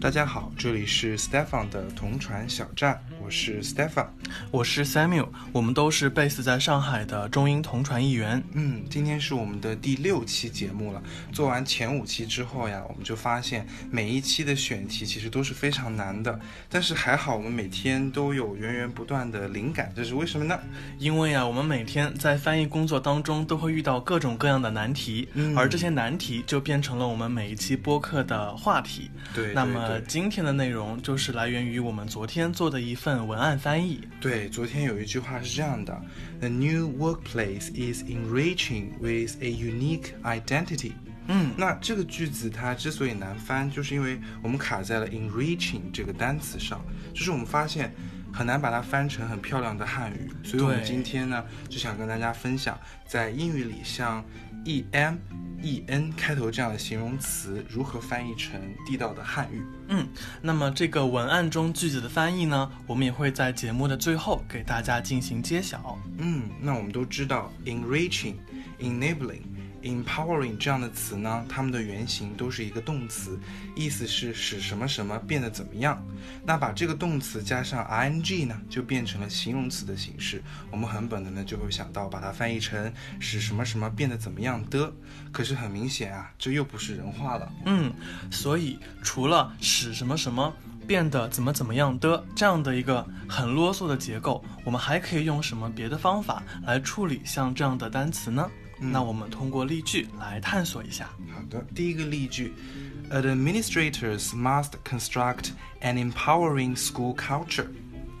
大家好，这里是 stephan 的同传小站，我是 Stefan，我是 Samuel，我们都是 base 在上海的中英同传一员。嗯，今天是我们的第六期节目了。做完前五期之后呀，我们就发现每一期的选题其实都是非常难的，但是还好我们每天都有源源不断的灵感，这是为什么呢？因为啊，我们每天在翻译工作当中都会遇到各种各样的难题，嗯而这些难题就变成了我们每一期播客的话题。对，那么今天的内容就是来源于我们昨天做的一份文案翻译。对，昨天有一句话是这样的：The new workplace is enriching with a unique identity。嗯，那这个句子它之所以难翻，就是因为我们卡在了 enriching 这个单词上，就是我们发现很难把它翻成很漂亮的汉语，所以我们今天呢就想跟大家分享，在英语里像 e m、e n 开头这样的形容词如何翻译成地道的汉语。嗯，那么这个文案中句子的翻译呢，我们也会在节目的最后给大家进行揭晓。嗯，那我们都知道 enriching、enabling、empowering 这样的词呢，它们的原型都是一个动词，意思是使什么什么变得怎么样。那把这个动词加上 ing 呢，就变成了形容词的形式。我们很本能的就会想到把它翻译成使什么什么变得怎么样的。可是很明显啊，这又不是人话了。嗯，所以除了使什么什么变得怎么怎么样的这样的一个很啰嗦的结构，我们还可以用什么别的方法来处理像这样的单词呢？那我们通过例句来探索一下。好的，第一个例句：Administrators must construct an empowering school culture。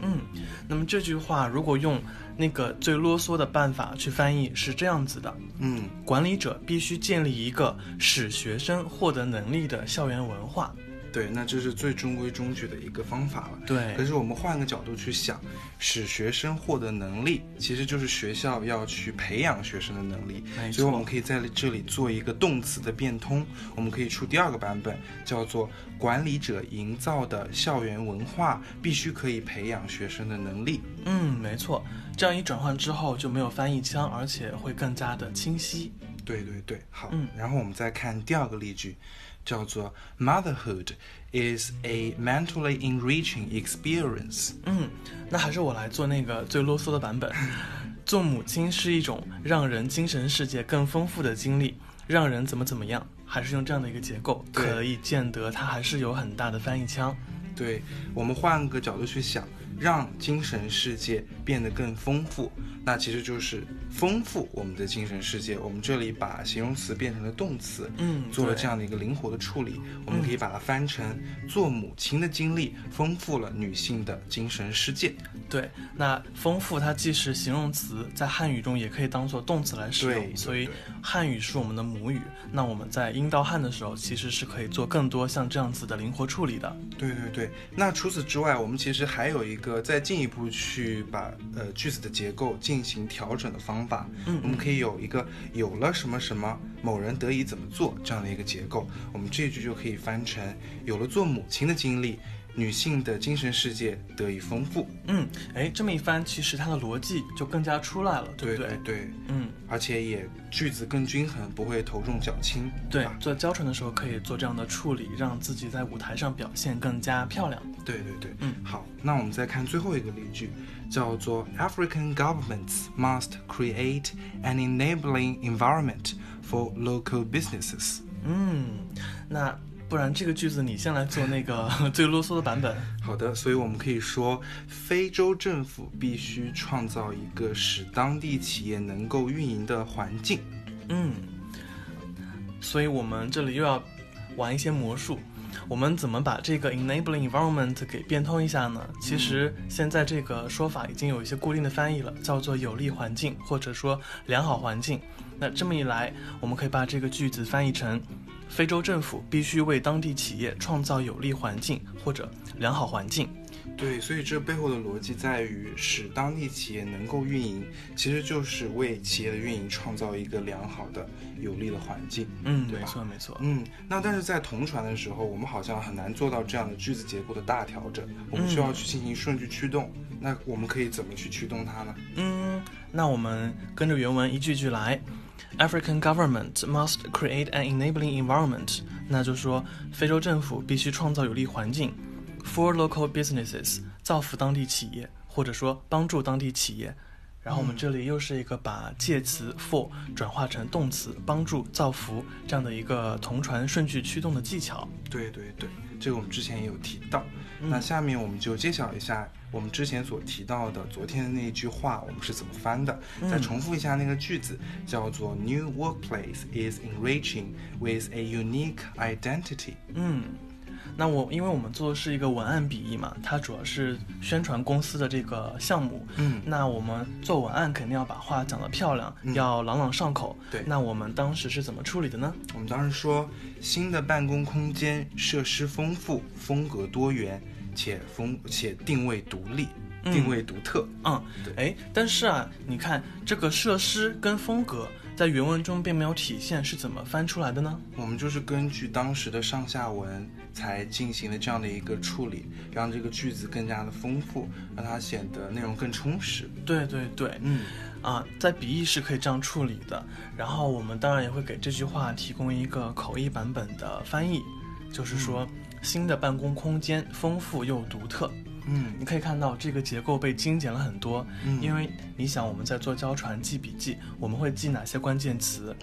嗯，那么这句话如果用那个最啰嗦的办法去翻译是这样子的：嗯，管理者必须建立一个使学生获得能力的校园文化。对，那这是最中规中矩的一个方法了。对可是我们换个角度去想，使学生获得能力，其实就是学校要去培养学生的能力。没错所以我们可以在这里做一个动词的变通，我们可以出第二个版本，叫做管理者营造的校园文化必须可以培养学生的能力。嗯，没错，这样一转换之后就没有翻译腔，而且会更加的清晰。对对对，好。嗯然后我们再看第二个例句，叫做 Motherhood is a mentally enriching experience。嗯，那还是我来做那个最啰嗦的版本。做母亲是一种让人精神世界更丰富的经历，让人怎么怎么样，还是用这样的一个结构，可以见得它还是有很大的翻译腔。对我们换个角度去想，让精神世界变得更丰富，那其实就是丰富我们的精神世界。我们这里把形容词变成了动词，嗯做了这样的一个灵活的处理。我们可以把它翻成做母亲的经历丰富了女性的精神世界。对，那丰富它既是形容词，在汉语中也可以当做动词来使对用，所以汉语是我们的母语。那我们在英到汉的时候，其实是可以做更多像这样子的灵活处理的。对对对，那除此之外，我们其实还有一个再进一步去把呃句子的结构进行调整的方法。嗯我们可以有一个有了什么什么，某人得以怎么做这样的一个结构。我们这句就可以翻成有了做母亲的经历，女性的精神世界得以丰富。嗯，哎，这么一翻，其实它的逻辑就更加出来了，对不对？对，嗯，而且也句子更均衡，不会头重脚轻。对吧，做教程的时候可以做这样的处理，让自己在舞台上表现更加漂亮。对对对，嗯好，那我们再看最后一个例句，叫做 African governments must create an enabling environment for local businesses。嗯，那不然这个句子你先来做那个 最啰嗦的版本。好的，所以我们可以说，非洲政府必须创造一个使当地企业能够运营的环境。嗯，所以我们这里又要玩一些魔术。我们怎么把这个 enabling environment 给变通一下呢？其实现在这个说法已经有一些固定的翻译了，叫做有利环境，或者说良好环境。那这么一来，我们可以把这个句子翻译成：非洲政府必须为当地企业创造有利环境或者良好环境。对，所以这背后的逻辑在于使当地企业能够运营，其实就是为企业的运营创造一个良好的、有利的环境。嗯，没错没错。嗯，那但是在同传的时候，我们好像很难做到这样的句子结构的大调整，我们需要去进行顺序驱动。那我们可以怎么去驱动它呢？嗯，那我们跟着原文一句句来。African government must create an enabling environment，那就说非洲政府必须创造有利环境，for local businesses，造福当地企业，或者说帮助当地企业。然后我们这里又是一个把介词 for 转化成动词帮助、造福这样的一个同传顺序驱动的技巧。对对对，这个我们之前也有提到。那下面我们就揭晓一下我们之前所提到的昨天的那一句话，我们是怎么翻的？再重复一下那个句子，叫做 New workplace is enriching with a unique identity。嗯。那我因为我们做的是一个文案笔译嘛，它主要是宣传公司的这个项目。嗯，那我们做文案肯定要把话讲得漂亮，要朗朗上口。对，那我们当时是怎么处理的呢？我们当时说，新的办公空间设施丰富，风格多元，且风且定位独立，定位独特。嗯，对。哎，但是啊，你看这个设施跟风格。在原文中并没有体现，是怎么翻出来的呢？我们就是根据当时的上下文才进行了这样的一个处理，让这个句子更加的丰富，让它显得内容更充实。对对对，嗯，啊，在笔译是可以这样处理的。然后我们当然也会给这句话提供一个口译版本的翻译，就是说新的办公空间丰富又独特。嗯，你可以看到这个结构被精简了很多。嗯，因为你想我们在做交传记笔记，我们会记哪些关键词？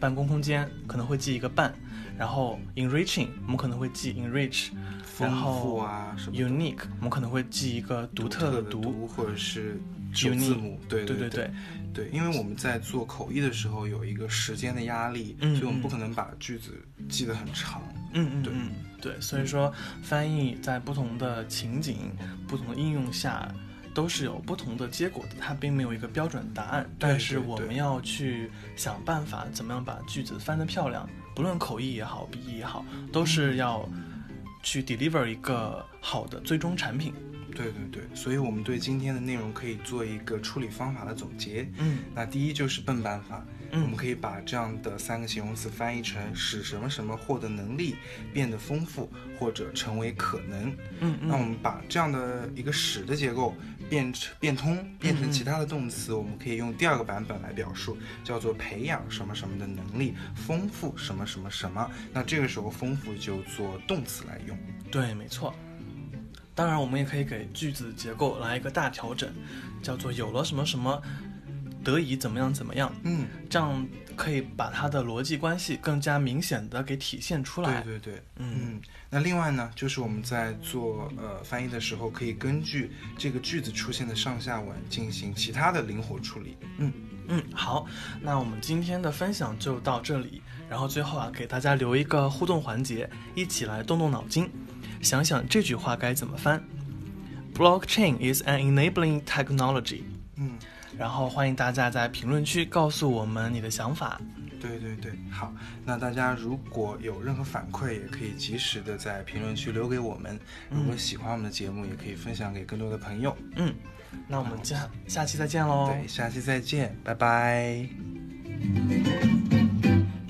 办公空间可能会记一个办，然后 enriching 我们可能会记 enrich，然后啊什么 unique 我们可能会记一个独特的独或者是首字母。对对对对对，因为我们在做口译的时候有一个时间的压力，所以我们不可能把句子记得很长。嗯嗯，对。对，所以说翻译在不同的情景、不同的应用下，都是有不同的结果的，它并没有一个标准答案。但是我们要去想办法，怎么样把句子翻得漂亮，不论口译也好，笔译也好，都是要去 deliver 一个好的最终产品。对对对，所以我们对今天的内容可以做一个处理方法的总结。嗯，那第一就是笨办法。我们可以把这样的三个形容词翻译成使什么什么获得能力变得丰富，或者成为可能。嗯嗯。那我们把这样的一个使的结构变成变通，变成其他的动词，我们可以用第二个版本来表述，叫做培养什么什么的能力，丰富什么什么什么。那这个时候丰富就做动词来用。对，没错。当然，我们也可以给句子结构来一个大调整，叫做有了什么什么。得以怎么样怎么样？嗯，这样可以把它的逻辑关系更加明显的给体现出来。对对对，嗯。那另外呢，就是我们在做呃翻译的时候，可以根据这个句子出现的上下文进行其他的灵活处理。嗯嗯，好，那我们今天的分享就到这里。然后最后啊，给大家留一个互动环节，一起来动动脑筋，想想这句话该怎么翻。Blockchain is an enabling technology。嗯。然后欢迎大家在评论区告诉我们你的想法。对对对，好，那大家如果有任何反馈，也可以及时的在评论区留给我们。如果喜欢我们的节目，也可以分享给更多的朋友。嗯，那我们下下期再见喽。对，下期再见，拜拜。